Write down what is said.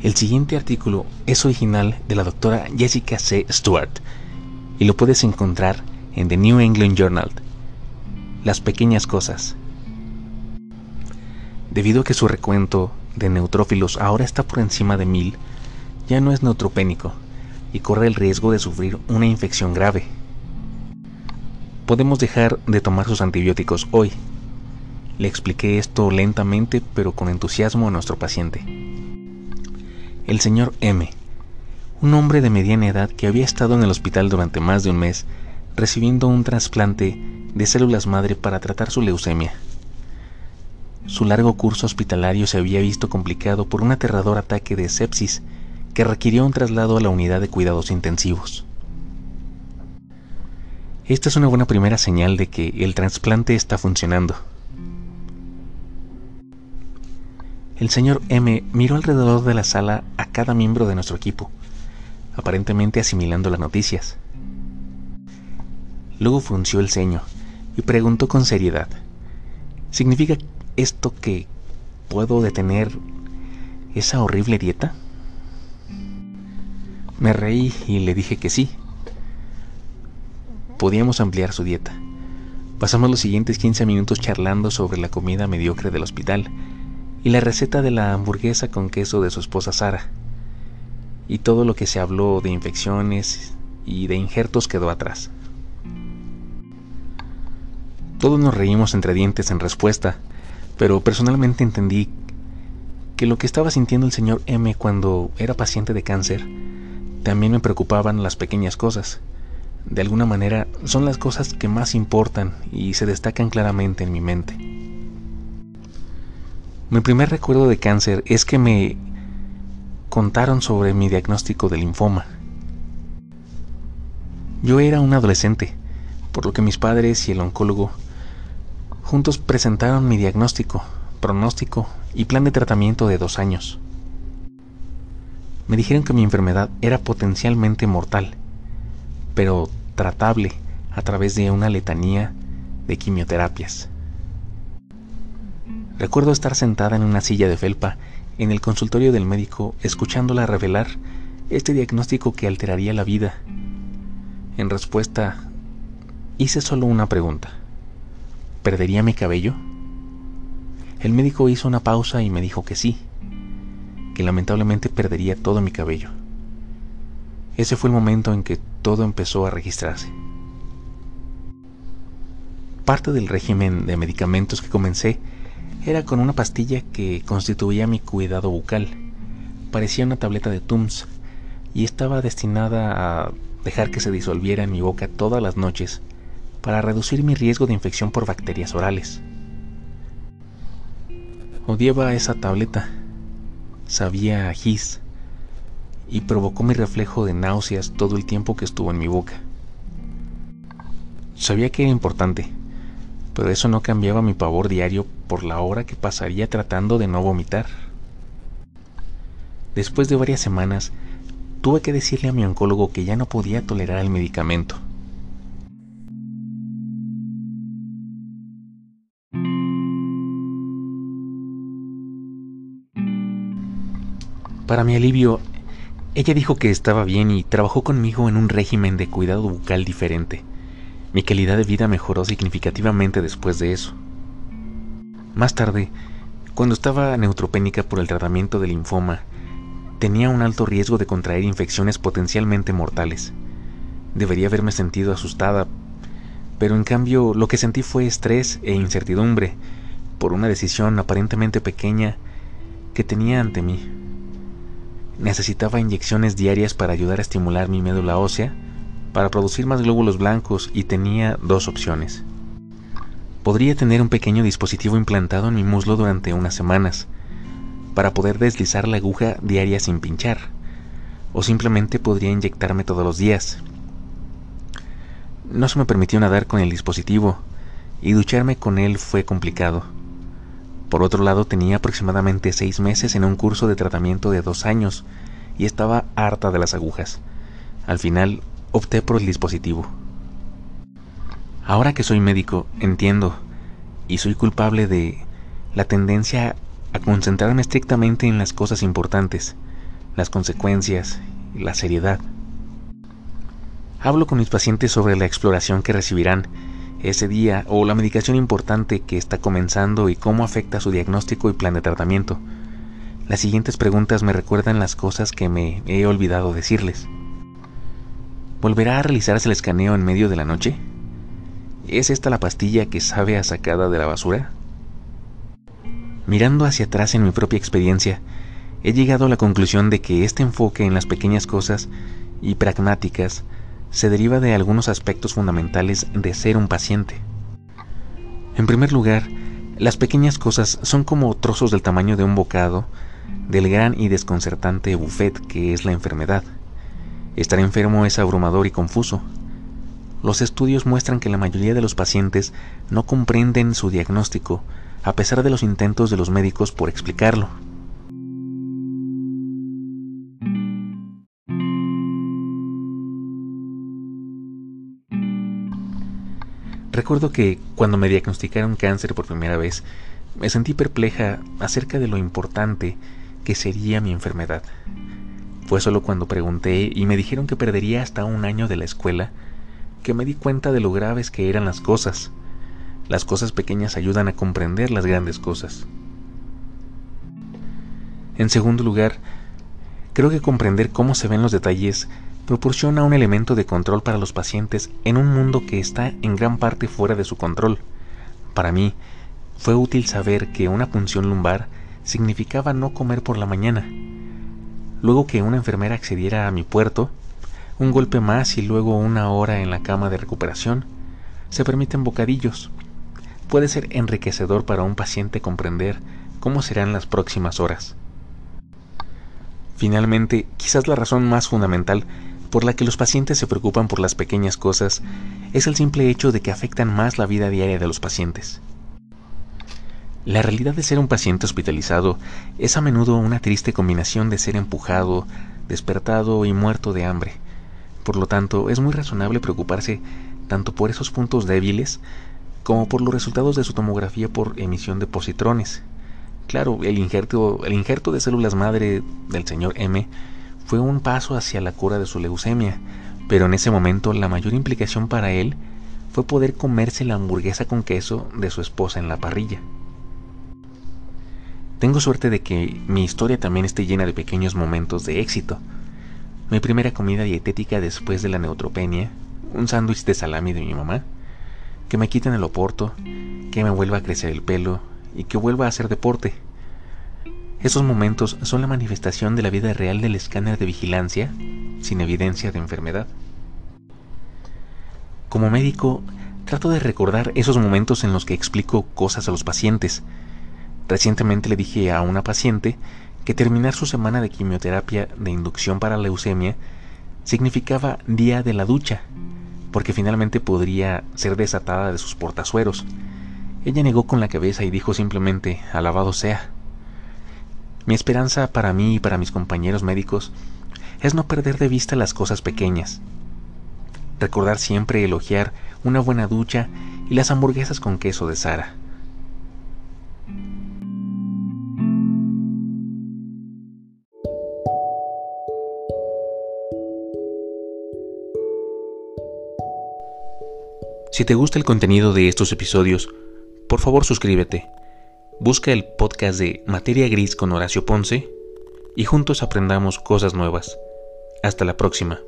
El siguiente artículo es original de la doctora Jessica C. Stewart y lo puedes encontrar en The New England Journal. Las pequeñas cosas. Debido a que su recuento de neutrófilos ahora está por encima de mil, ya no es neutropénico y corre el riesgo de sufrir una infección grave. Podemos dejar de tomar sus antibióticos hoy. Le expliqué esto lentamente pero con entusiasmo a nuestro paciente el señor M, un hombre de mediana edad que había estado en el hospital durante más de un mes recibiendo un trasplante de células madre para tratar su leucemia. Su largo curso hospitalario se había visto complicado por un aterrador ataque de sepsis que requirió un traslado a la unidad de cuidados intensivos. Esta es una buena primera señal de que el trasplante está funcionando. El señor M miró alrededor de la sala a cada miembro de nuestro equipo, aparentemente asimilando las noticias. Luego frunció el ceño y preguntó con seriedad, ¿significa esto que puedo detener esa horrible dieta? Me reí y le dije que sí. Podíamos ampliar su dieta. Pasamos los siguientes 15 minutos charlando sobre la comida mediocre del hospital y la receta de la hamburguesa con queso de su esposa Sara. Y todo lo que se habló de infecciones y de injertos quedó atrás. Todos nos reímos entre dientes en respuesta, pero personalmente entendí que lo que estaba sintiendo el señor M cuando era paciente de cáncer también me preocupaban las pequeñas cosas. De alguna manera son las cosas que más importan y se destacan claramente en mi mente. Mi primer recuerdo de cáncer es que me contaron sobre mi diagnóstico de linfoma. Yo era un adolescente, por lo que mis padres y el oncólogo juntos presentaron mi diagnóstico, pronóstico y plan de tratamiento de dos años. Me dijeron que mi enfermedad era potencialmente mortal, pero tratable a través de una letanía de quimioterapias. Recuerdo estar sentada en una silla de felpa en el consultorio del médico escuchándola revelar este diagnóstico que alteraría la vida. En respuesta, hice solo una pregunta. ¿Perdería mi cabello? El médico hizo una pausa y me dijo que sí, que lamentablemente perdería todo mi cabello. Ese fue el momento en que todo empezó a registrarse. Parte del régimen de medicamentos que comencé era con una pastilla que constituía mi cuidado bucal. Parecía una tableta de Tums y estaba destinada a dejar que se disolviera en mi boca todas las noches para reducir mi riesgo de infección por bacterias orales. Odiaba esa tableta. Sabía a gis y provocó mi reflejo de náuseas todo el tiempo que estuvo en mi boca. Sabía que era importante, pero eso no cambiaba mi pavor diario por la hora que pasaría tratando de no vomitar. Después de varias semanas, tuve que decirle a mi oncólogo que ya no podía tolerar el medicamento. Para mi alivio, ella dijo que estaba bien y trabajó conmigo en un régimen de cuidado bucal diferente. Mi calidad de vida mejoró significativamente después de eso. Más tarde, cuando estaba neutropénica por el tratamiento del linfoma, tenía un alto riesgo de contraer infecciones potencialmente mortales. Debería haberme sentido asustada, pero en cambio lo que sentí fue estrés e incertidumbre por una decisión aparentemente pequeña que tenía ante mí. Necesitaba inyecciones diarias para ayudar a estimular mi médula ósea para producir más glóbulos blancos y tenía dos opciones. Podría tener un pequeño dispositivo implantado en mi muslo durante unas semanas, para poder deslizar la aguja diaria sin pinchar, o simplemente podría inyectarme todos los días. No se me permitió nadar con el dispositivo, y ducharme con él fue complicado. Por otro lado, tenía aproximadamente seis meses en un curso de tratamiento de dos años, y estaba harta de las agujas. Al final opté por el dispositivo. Ahora que soy médico, entiendo, y soy culpable de la tendencia a concentrarme estrictamente en las cosas importantes, las consecuencias, la seriedad. Hablo con mis pacientes sobre la exploración que recibirán ese día o la medicación importante que está comenzando y cómo afecta su diagnóstico y plan de tratamiento. Las siguientes preguntas me recuerdan las cosas que me he olvidado decirles. ¿Volverá a realizarse el escaneo en medio de la noche? ¿Es esta la pastilla que sabe a sacada de la basura? Mirando hacia atrás en mi propia experiencia, he llegado a la conclusión de que este enfoque en las pequeñas cosas y pragmáticas se deriva de algunos aspectos fundamentales de ser un paciente. En primer lugar, las pequeñas cosas son como trozos del tamaño de un bocado del gran y desconcertante buffet que es la enfermedad. Estar enfermo es abrumador y confuso. Los estudios muestran que la mayoría de los pacientes no comprenden su diagnóstico a pesar de los intentos de los médicos por explicarlo. Recuerdo que cuando me diagnosticaron cáncer por primera vez, me sentí perpleja acerca de lo importante que sería mi enfermedad. Fue solo cuando pregunté y me dijeron que perdería hasta un año de la escuela que me di cuenta de lo graves que eran las cosas. Las cosas pequeñas ayudan a comprender las grandes cosas. En segundo lugar, creo que comprender cómo se ven los detalles proporciona un elemento de control para los pacientes en un mundo que está en gran parte fuera de su control. Para mí, fue útil saber que una punción lumbar significaba no comer por la mañana. Luego que una enfermera accediera a mi puerto, un golpe más y luego una hora en la cama de recuperación, se permiten bocadillos. Puede ser enriquecedor para un paciente comprender cómo serán las próximas horas. Finalmente, quizás la razón más fundamental por la que los pacientes se preocupan por las pequeñas cosas es el simple hecho de que afectan más la vida diaria de los pacientes. La realidad de ser un paciente hospitalizado es a menudo una triste combinación de ser empujado, despertado y muerto de hambre. Por lo tanto, es muy razonable preocuparse tanto por esos puntos débiles como por los resultados de su tomografía por emisión de positrones. Claro, el injerto, el de células madre del señor M fue un paso hacia la cura de su leucemia, pero en ese momento la mayor implicación para él fue poder comerse la hamburguesa con queso de su esposa en la parrilla. Tengo suerte de que mi historia también esté llena de pequeños momentos de éxito. Mi primera comida dietética después de la neutropenia, un sándwich de salami de mi mamá, que me quiten el oporto, que me vuelva a crecer el pelo y que vuelva a hacer deporte. Esos momentos son la manifestación de la vida real del escáner de vigilancia sin evidencia de enfermedad. Como médico, trato de recordar esos momentos en los que explico cosas a los pacientes. Recientemente le dije a una paciente que terminar su semana de quimioterapia de inducción para leucemia significaba día de la ducha, porque finalmente podría ser desatada de sus portazueros. Ella negó con la cabeza y dijo simplemente, alabado sea. Mi esperanza para mí y para mis compañeros médicos es no perder de vista las cosas pequeñas. Recordar siempre elogiar una buena ducha y las hamburguesas con queso de Sara. Si te gusta el contenido de estos episodios, por favor suscríbete Busca el podcast de Materia Gris con Horacio Ponce y juntos aprendamos cosas nuevas. Hasta la próxima.